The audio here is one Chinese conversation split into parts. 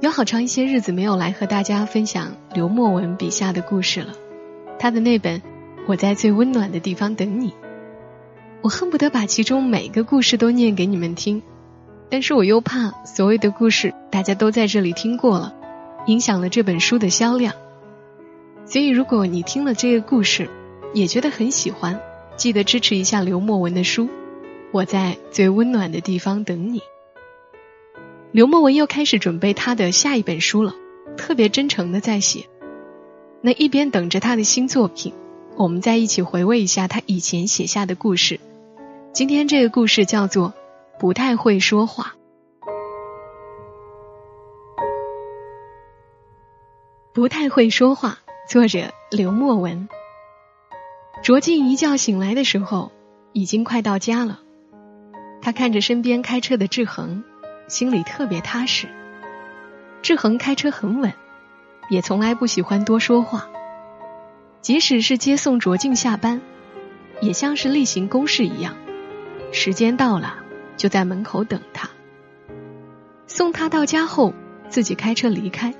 有好长一些日子没有来和大家分享刘墨文笔下的故事了。他的那本《我在最温暖的地方等你》，我恨不得把其中每个故事都念给你们听，但是我又怕所有的故事大家都在这里听过了，影响了这本书的销量。所以，如果你听了这个故事，也觉得很喜欢，记得支持一下刘墨文的书。我在最温暖的地方等你。刘墨文又开始准备他的下一本书了，特别真诚的在写。那一边等着他的新作品，我们再一起回味一下他以前写下的故事。今天这个故事叫做《不太会说话》。不太会说话。作者刘墨文。卓静一觉醒来的时候，已经快到家了。他看着身边开车的志恒，心里特别踏实。志恒开车很稳，也从来不喜欢多说话。即使是接送卓静下班，也像是例行公事一样，时间到了就在门口等他。送他到家后，自己开车离开。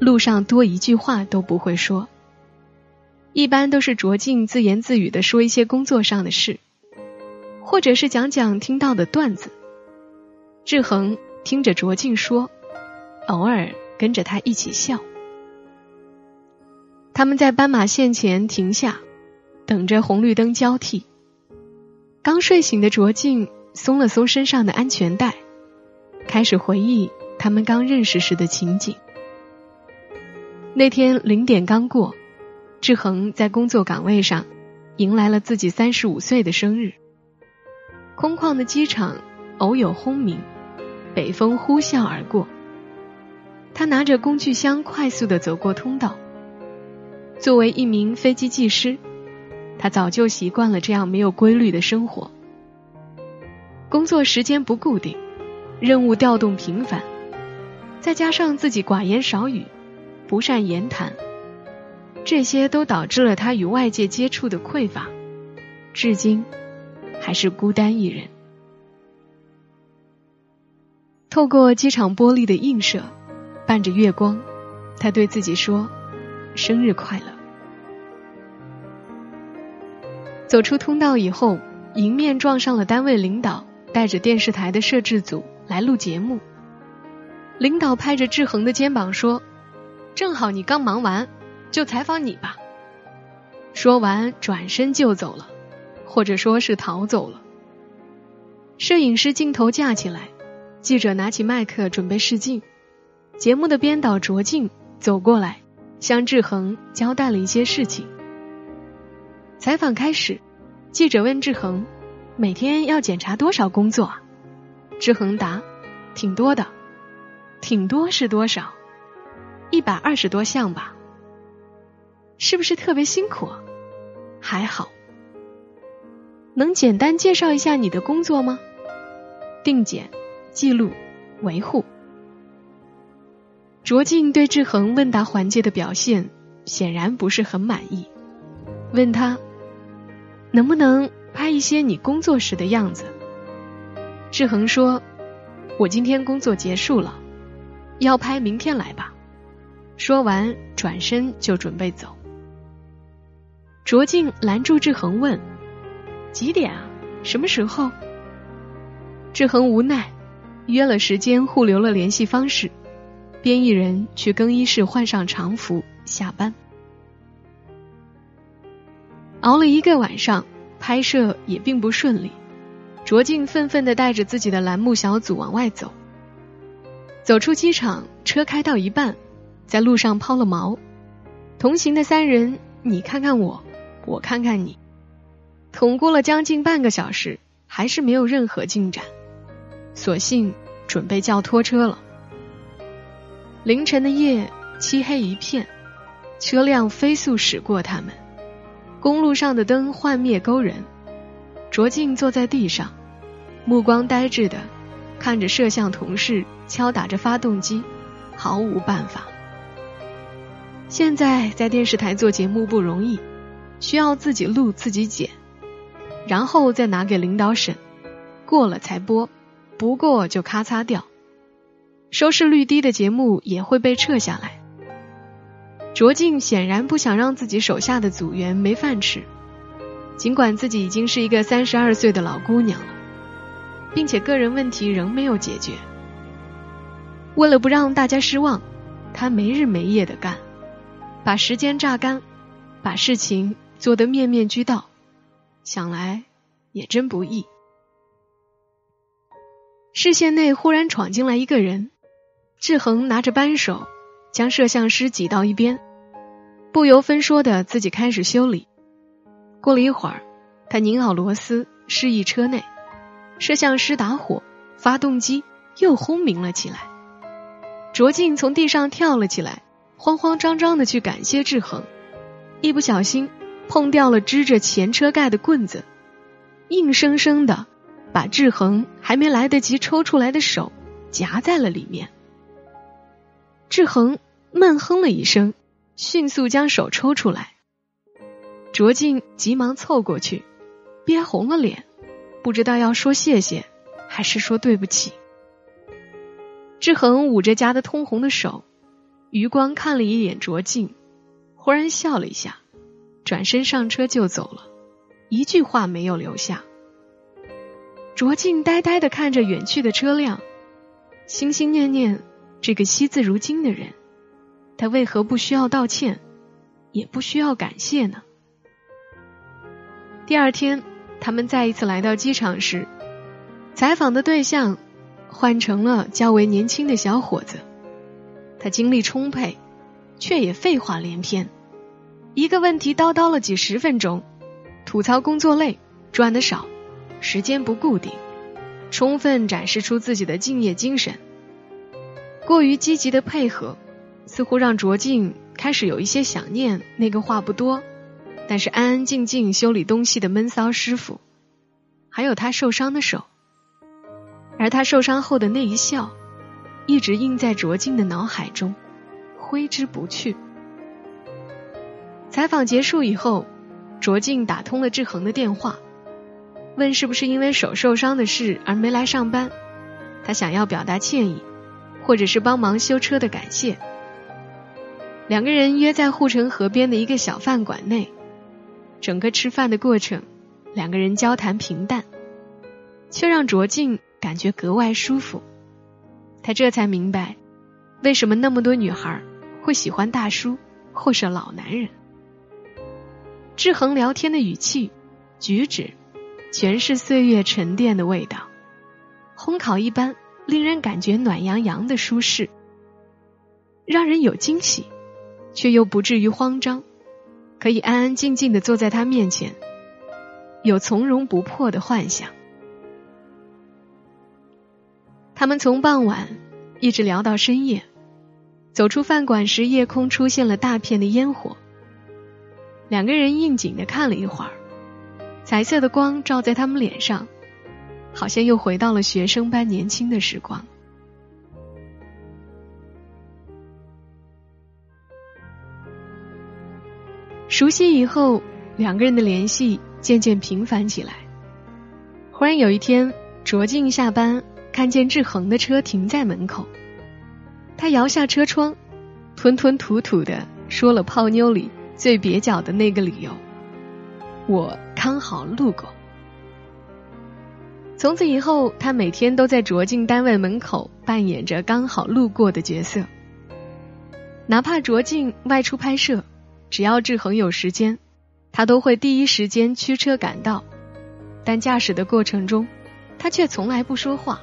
路上多一句话都不会说，一般都是卓静自言自语的说一些工作上的事，或者是讲讲听到的段子。志恒听着卓静说，偶尔跟着他一起笑。他们在斑马线前停下，等着红绿灯交替。刚睡醒的卓静松了松身上的安全带，开始回忆他们刚认识时的情景。那天零点刚过，志恒在工作岗位上迎来了自己三十五岁的生日。空旷的机场偶有轰鸣，北风呼啸而过。他拿着工具箱快速的走过通道。作为一名飞机技师，他早就习惯了这样没有规律的生活。工作时间不固定，任务调动频繁，再加上自己寡言少语。不善言谈，这些都导致了他与外界接触的匮乏，至今还是孤单一人。透过机场玻璃的映射，伴着月光，他对自己说：“生日快乐。”走出通道以后，迎面撞上了单位领导带着电视台的摄制组来录节目。领导拍着志恒的肩膀说。正好你刚忙完，就采访你吧。说完，转身就走了，或者说是逃走了。摄影师镜头架起来，记者拿起麦克准备试镜。节目的编导卓静走过来，向志恒交代了一些事情。采访开始，记者问志恒：“每天要检查多少工作？”？”志恒答：“挺多的，挺多是多少？”一百二十多项吧，是不是特别辛苦？还好，能简单介绍一下你的工作吗？定检、记录、维护。卓静对志恒问答环节的表现显然不是很满意，问他能不能拍一些你工作时的样子。志恒说：“我今天工作结束了，要拍明天来吧。”说完，转身就准备走。卓静拦住志恒问：“几点啊？什么时候？”志恒无奈，约了时间，互留了联系方式，编译人去更衣室换上常服下班。熬了一个晚上，拍摄也并不顺利。卓静愤愤的带着自己的栏目小组往外走。走出机场，车开到一半。在路上抛了锚，同行的三人，你看看我，我看看你，捅过了将近半个小时，还是没有任何进展，索性准备叫拖车了。凌晨的夜，漆黑一片，车辆飞速驶过他们，公路上的灯幻灭勾人。卓静坐在地上，目光呆滞的看着摄像同事敲打着发动机，毫无办法。现在在电视台做节目不容易，需要自己录自己剪，然后再拿给领导审，过了才播，不过就咔嚓掉。收视率低的节目也会被撤下来。卓静显然不想让自己手下的组员没饭吃。尽管自己已经是一个三十二岁的老姑娘了，并且个人问题仍没有解决，为了不让大家失望，她没日没夜的干，把时间榨干，把事情做得面面俱到，想来也真不易。视线内忽然闯进来一个人，志恒拿着扳手将摄像师挤到一边，不由分说的自己开始修理。过了一会儿，他拧好螺丝，示意车内摄像师打火，发动机又轰鸣了起来。卓静从地上跳了起来，慌慌张张的去感谢志恒，一不小心碰掉了支着前车盖的棍子，硬生生的把志恒还没来得及抽出来的手夹在了里面。志恒闷哼了一声，迅速将手抽出来。卓静急忙凑过去，憋红了脸，不知道要说谢谢还是说对不起。志恒捂着夹得通红的手，余光看了一眼卓静，忽然笑了一下，转身上车就走了，一句话没有留下。卓静呆呆的看着远去的车辆，心心念念这个惜字如金的人，他为何不需要道歉，也不需要感谢呢？第二天，他们再一次来到机场时，采访的对象换成了较为年轻的小伙子。他精力充沛，却也废话连篇，一个问题叨叨了几十分钟，吐槽工作累、赚的少、时间不固定，充分展示出自己的敬业精神。过于积极的配合，似乎让卓静开始有一些想念那个话不多。但是安安静静修理东西的闷骚师傅，还有他受伤的手，而他受伤后的那一笑，一直印在卓静的脑海中，挥之不去。采访结束以后，卓静打通了志恒的电话，问是不是因为手受伤的事而没来上班，他想要表达歉意，或者是帮忙修车的感谢。两个人约在护城河边的一个小饭馆内。整个吃饭的过程，两个人交谈平淡，却让卓静感觉格外舒服。他这才明白，为什么那么多女孩会喜欢大叔或是老男人。志恒聊天的语气、举止，全是岁月沉淀的味道，烘烤一般，令人感觉暖洋洋的舒适，让人有惊喜，却又不至于慌张。可以安安静静的坐在他面前，有从容不迫的幻想。他们从傍晚一直聊到深夜，走出饭馆时，夜空出现了大片的烟火。两个人应景的看了一会儿，彩色的光照在他们脸上，好像又回到了学生般年轻的时光。熟悉以后，两个人的联系渐渐频繁起来。忽然有一天，卓静下班看见志恒的车停在门口，他摇下车窗，吞吞吐吐的说了泡妞里最蹩脚的那个理由：“我刚好路过。”从此以后，他每天都在卓静单位门口扮演着刚好路过的角色，哪怕卓静外出拍摄。只要志恒有时间，他都会第一时间驱车赶到。但驾驶的过程中，他却从来不说话，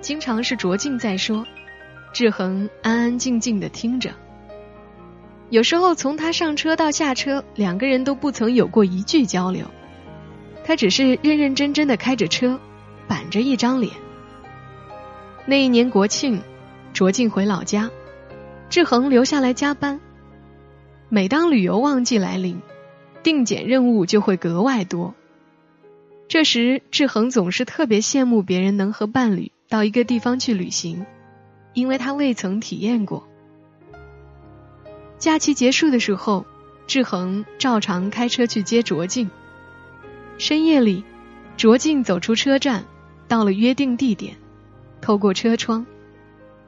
经常是卓静在说，志恒安安静静的听着。有时候从他上车到下车，两个人都不曾有过一句交流，他只是认认真真的开着车，板着一张脸。那一年国庆，卓静回老家，志恒留下来加班。每当旅游旺季来临，定检任务就会格外多。这时，志恒总是特别羡慕别人能和伴侣到一个地方去旅行，因为他未曾体验过。假期结束的时候，志恒照常开车去接卓静。深夜里，卓静走出车站，到了约定地点，透过车窗，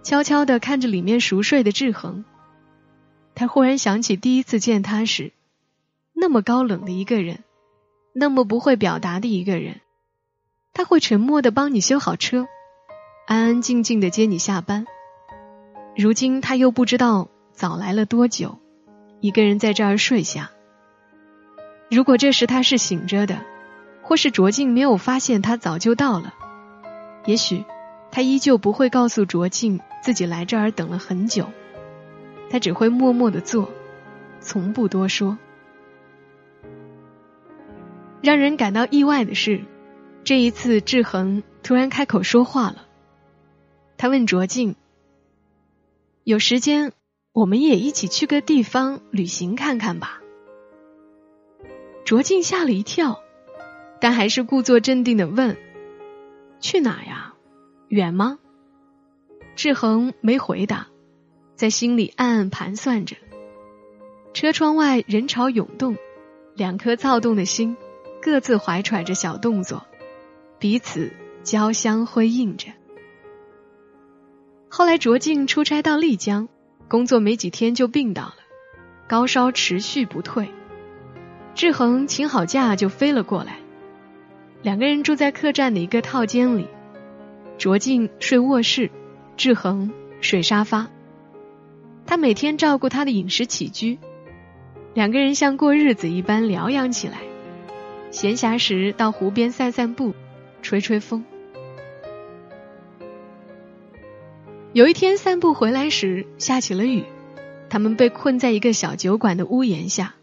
悄悄地看着里面熟睡的志恒。他忽然想起第一次见他时，那么高冷的一个人。那么不会表达的一个人，他会沉默的帮你修好车，安安静静的接你下班。如今他又不知道早来了多久，一个人在这儿睡下。如果这时他是醒着的，或是卓静没有发现他早就到了，也许他依旧不会告诉卓静自己来这儿等了很久，他只会默默的做，从不多说。让人感到意外的是，这一次志恒突然开口说话了。他问卓静：“有时间，我们也一起去个地方旅行看看吧。”卓静吓了一跳，但还是故作镇定的问：“去哪呀？远吗？”志恒没回答，在心里暗暗盘算着。车窗外人潮涌动，两颗躁动的心。各自怀揣着小动作，彼此交相辉映着。后来卓静出差到丽江，工作没几天就病倒了，高烧持续不退。志恒请好假就飞了过来，两个人住在客栈的一个套间里，卓静睡卧室，志恒睡沙发。他每天照顾他的饮食起居，两个人像过日子一般疗养起来。闲暇时到湖边散散步，吹吹风。有一天散步回来时下起了雨，他们被困在一个小酒馆的屋檐下。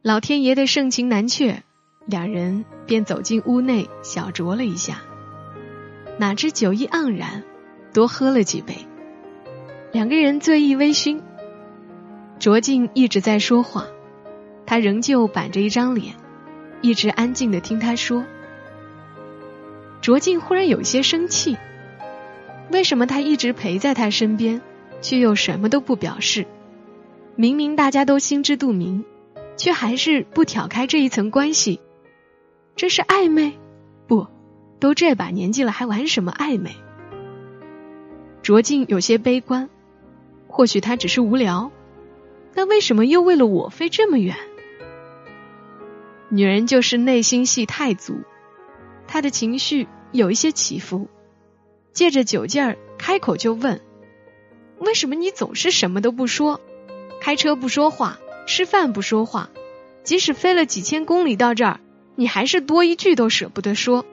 老天爷的盛情难却，两人便走进屋内小酌了一下。哪知酒意盎然，多喝了几杯，两个人醉意微醺。卓静一直在说话，他仍旧板着一张脸。一直安静的听他说，卓静忽然有些生气。为什么他一直陪在他身边，却又什么都不表示？明明大家都心知肚明，却还是不挑开这一层关系。这是暧昧？不，都这把年纪了，还玩什么暧昧？卓静有些悲观。或许他只是无聊，那为什么又为了我飞这么远？女人就是内心戏太足，她的情绪有一些起伏，借着酒劲儿开口就问：“为什么你总是什么都不说？开车不说话，吃饭不说话，即使飞了几千公里到这儿，你还是多一句都舍不得说。”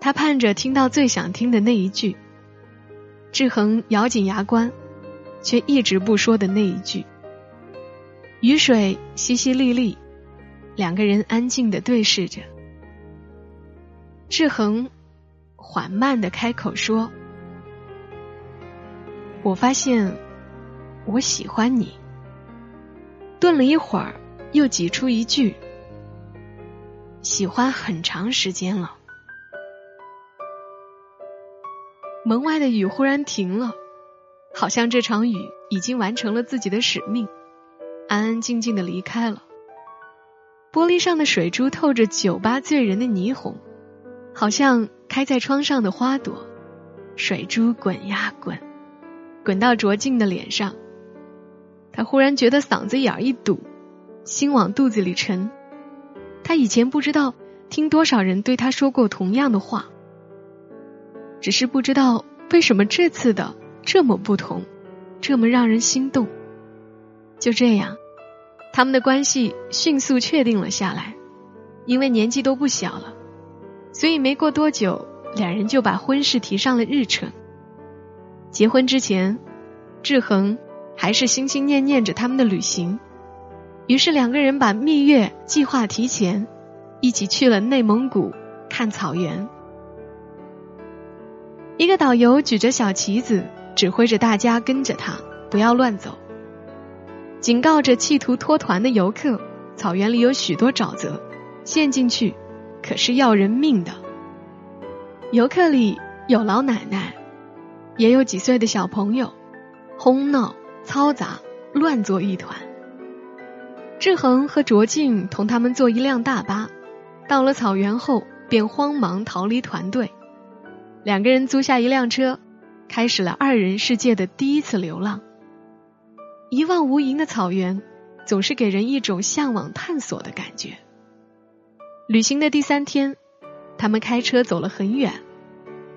他盼着听到最想听的那一句，志恒咬紧牙关，却一直不说的那一句。雨水淅淅沥沥，两个人安静的对视着。志恒缓慢的开口说：“我发现我喜欢你。”顿了一会儿，又挤出一句：“喜欢很长时间了。”门外的雨忽然停了，好像这场雨已经完成了自己的使命。安安静静的离开了。玻璃上的水珠透着酒吧醉人的霓虹，好像开在窗上的花朵。水珠滚呀滚，滚到卓静的脸上。他忽然觉得嗓子眼儿一堵，心往肚子里沉。他以前不知道听多少人对他说过同样的话，只是不知道为什么这次的这么不同，这么让人心动。就这样，他们的关系迅速确定了下来。因为年纪都不小了，所以没过多久，两人就把婚事提上了日程。结婚之前，志恒还是心心念念着他们的旅行，于是两个人把蜜月计划提前，一起去了内蒙古看草原。一个导游举着小旗子，指挥着大家跟着他，不要乱走，警告着企图脱团的游客：草原里有许多沼泽，陷进去可是要人命的。游客里有老奶奶，也有几岁的小朋友，哄闹、嘈杂、乱作一团。志恒和卓静同他们坐一辆大巴，到了草原后便慌忙逃离团队。两个人租下一辆车，开始了二人世界的第一次流浪。一望无垠的草原，总是给人一种向往探索的感觉。旅行的第三天。他们开车走了很远，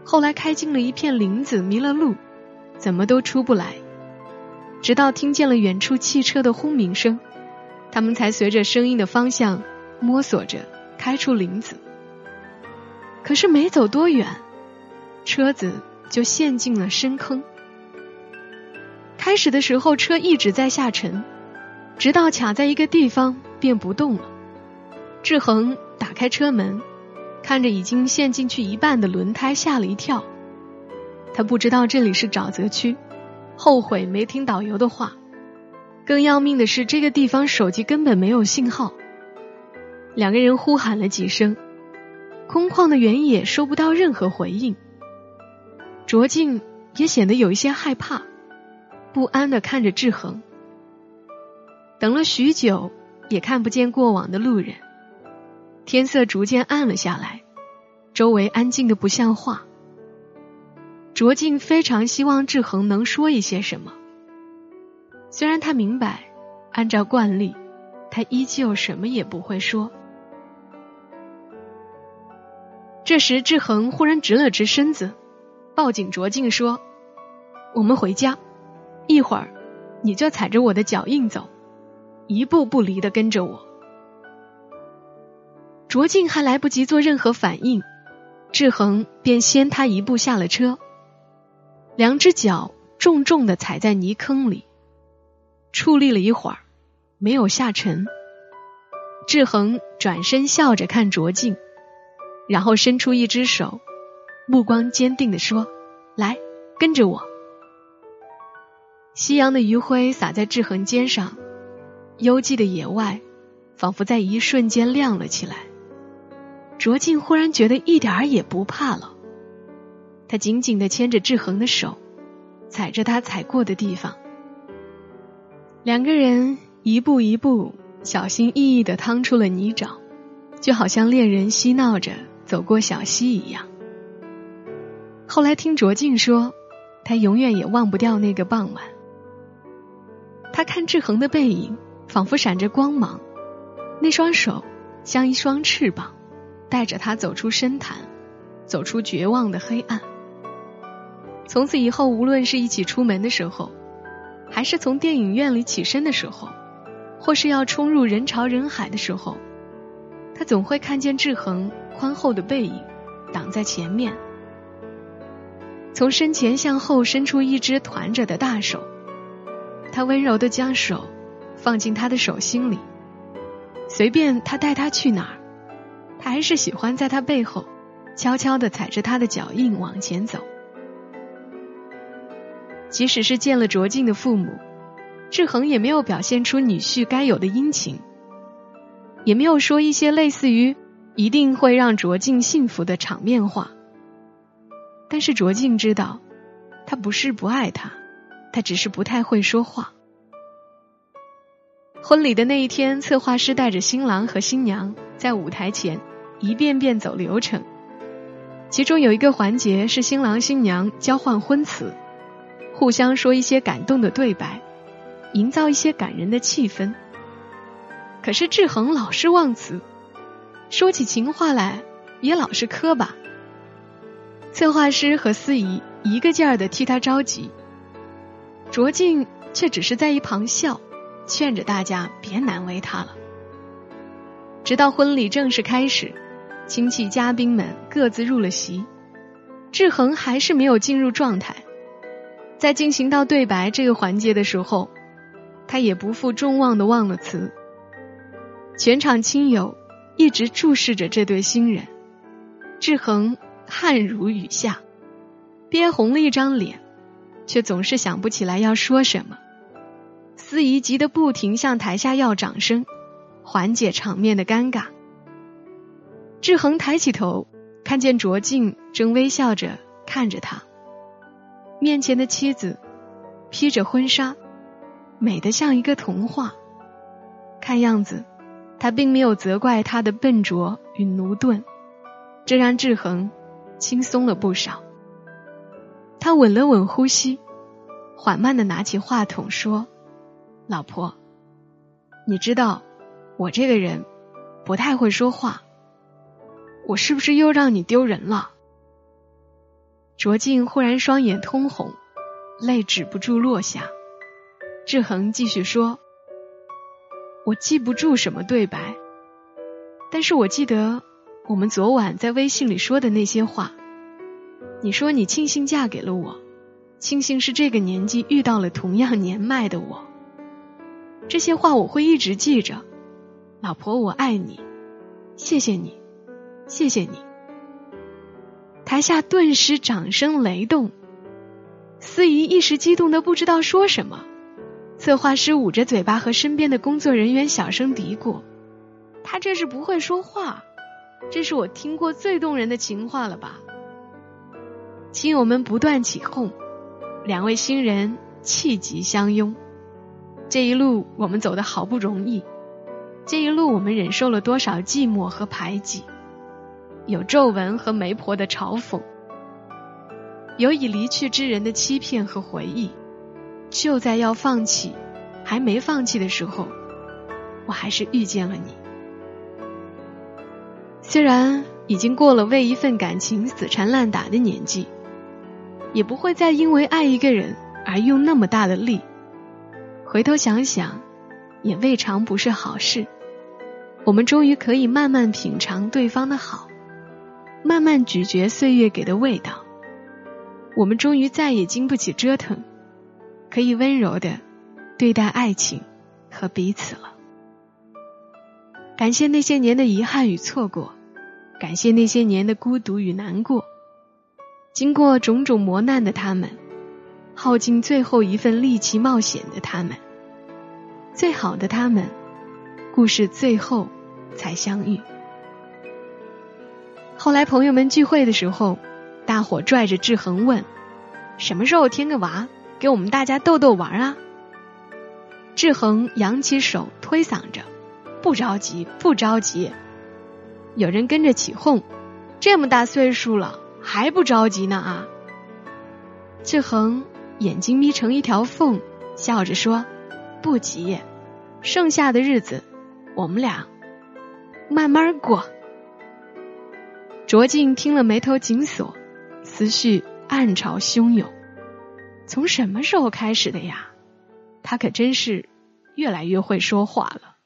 后来开进了一片林子，迷了路，怎么都出不来。直到听见了远处汽车的轰鸣声，他们才随着声音的方向摸索着开出林子。可是没走多远，车子就陷进了深坑。开始的时候车一直在下沉，直到卡在一个地方便不动了。志恒打开车门。看着已经陷进去一半的轮胎，吓了一跳。他不知道这里是沼泽区，后悔没听导游的话。更要命的是，这个地方手机根本没有信号。两个人呼喊了几声，空旷的原野收不到任何回应。卓静也显得有一些害怕，不安的看着志恒。等了许久，也看不见过往的路人。天色逐渐暗了下来，周围安静的不像话。卓静非常希望志恒能说一些什么，虽然他明白，按照惯例，他依旧什么也不会说。这时，志恒忽然直了直身子，抱紧卓静说：“我们回家，一会儿你就踩着我的脚印走，一步不离的跟着我。”卓静还来不及做任何反应，志恒便先他一步下了车，两只脚重重的踩在泥坑里，矗立了一会儿，没有下沉。志恒转身笑着看卓静，然后伸出一只手，目光坚定的说：“来，跟着我。”夕阳的余晖洒在志恒肩上，幽寂的野外仿佛在一瞬间亮了起来。卓静忽然觉得一点儿也不怕了，他紧紧的牵着志恒的手，踩着他踩过的地方。两个人一步一步小心翼翼的趟出了泥沼，就好像恋人嬉闹着走过小溪一样。后来听卓静说，他永远也忘不掉那个傍晚。他看志恒的背影，仿佛闪着光芒，那双手像一双翅膀。带着他走出深潭，走出绝望的黑暗。从此以后，无论是一起出门的时候，还是从电影院里起身的时候，或是要冲入人潮人海的时候，他总会看见志恒宽厚的背影挡在前面，从身前向后伸出一只团着的大手，他温柔的将手放进他的手心里，随便他带他去哪儿。他还是喜欢在他背后悄悄的踩着他的脚印往前走。即使是见了卓静的父母，志恒也没有表现出女婿该有的殷勤，也没有说一些类似于一定会让卓静幸福的场面话。但是卓静知道，他不是不爱他，他只是不太会说话。婚礼的那一天，策划师带着新郎和新娘在舞台前。一遍遍走流程，其中有一个环节是新郎新娘交换婚词，互相说一些感动的对白，营造一些感人的气氛。可是志恒老是忘词，说起情话来也老是磕巴。策划师和司仪一个劲儿的替他着急，卓静却只是在一旁笑，劝着大家别难为他了。直到婚礼正式开始。亲戚嘉宾们各自入了席，志恒还是没有进入状态。在进行到对白这个环节的时候，他也不负众望的忘了词。全场亲友一直注视着这对新人，志恒汗如雨下，憋红了一张脸，却总是想不起来要说什么。司仪急得不停向台下要掌声，缓解场面的尴尬。志恒抬起头，看见卓静正微笑着看着他。面前的妻子披着婚纱，美得像一个童话。看样子，他并没有责怪她的笨拙与驽钝，这让志恒轻松了不少。他稳了稳呼吸，缓慢的拿起话筒说：“老婆，你知道，我这个人不太会说话。”我是不是又让你丢人了？卓静忽然双眼通红，泪止不住落下。志恒继续说：“我记不住什么对白，但是我记得我们昨晚在微信里说的那些话。你说你庆幸嫁给了我，庆幸是这个年纪遇到了同样年迈的我。这些话我会一直记着，老婆，我爱你，谢谢你。”谢谢你。台下顿时掌声雷动，司仪一时激动的不知道说什么，策划师捂着嘴巴和身边的工作人员小声嘀咕：“他这是不会说话，这是我听过最动人的情话了吧？”亲友们不断起哄，两位新人气急相拥。这一路我们走的好不容易，这一路我们忍受了多少寂寞和排挤。有皱纹和媒婆的嘲讽，有已离去之人的欺骗和回忆。就在要放弃，还没放弃的时候，我还是遇见了你。虽然已经过了为一份感情死缠烂打的年纪，也不会再因为爱一个人而用那么大的力。回头想想，也未尝不是好事。我们终于可以慢慢品尝对方的好。慢慢咀嚼岁月给的味道，我们终于再也经不起折腾，可以温柔的对待爱情和彼此了。感谢那些年的遗憾与错过，感谢那些年的孤独与难过。经过种种磨难的他们，耗尽最后一份力气冒险的他们，最好的他们，故事最后才相遇。后来朋友们聚会的时候，大伙拽着志恒问：“什么时候添个娃，给我们大家逗逗玩啊？”志恒扬起手推搡着：“不着急，不着急。”有人跟着起哄：“这么大岁数了还不着急呢啊！”志恒眼睛眯成一条缝，笑着说：“不急，剩下的日子我们俩慢慢过。”卓静听了，眉头紧锁，思绪暗潮汹涌。从什么时候开始的呀？他可真是越来越会说话了。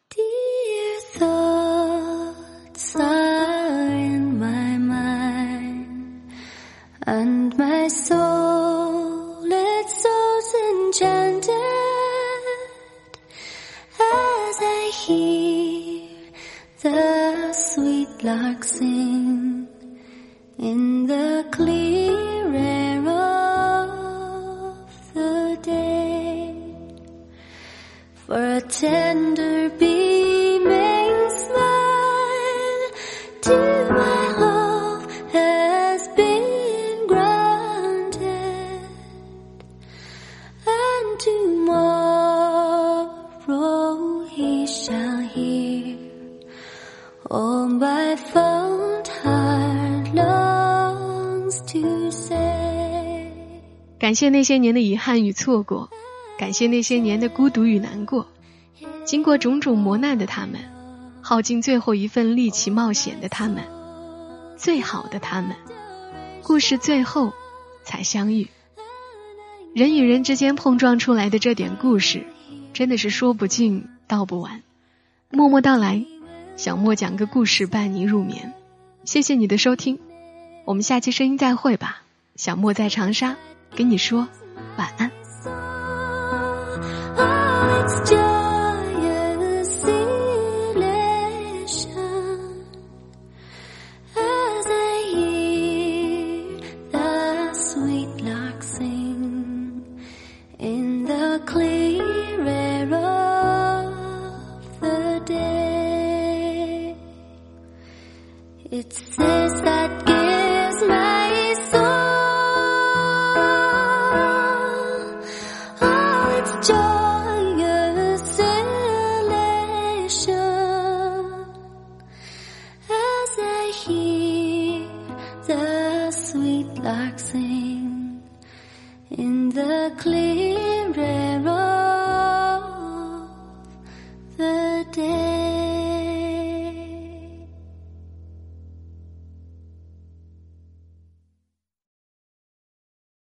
All my fond heart 感谢那些年的遗憾与错过，感谢那些年的孤独与难过。经过种种磨难的他们，耗尽最后一份力气冒险的他们，最好的他们，故事最后才相遇。人与人之间碰撞出来的这点故事，真的是说不尽道不完。默默到来，小莫讲个故事伴你入眠。谢谢你的收听，我们下期声音再会吧。小莫在长沙。跟你说晚安。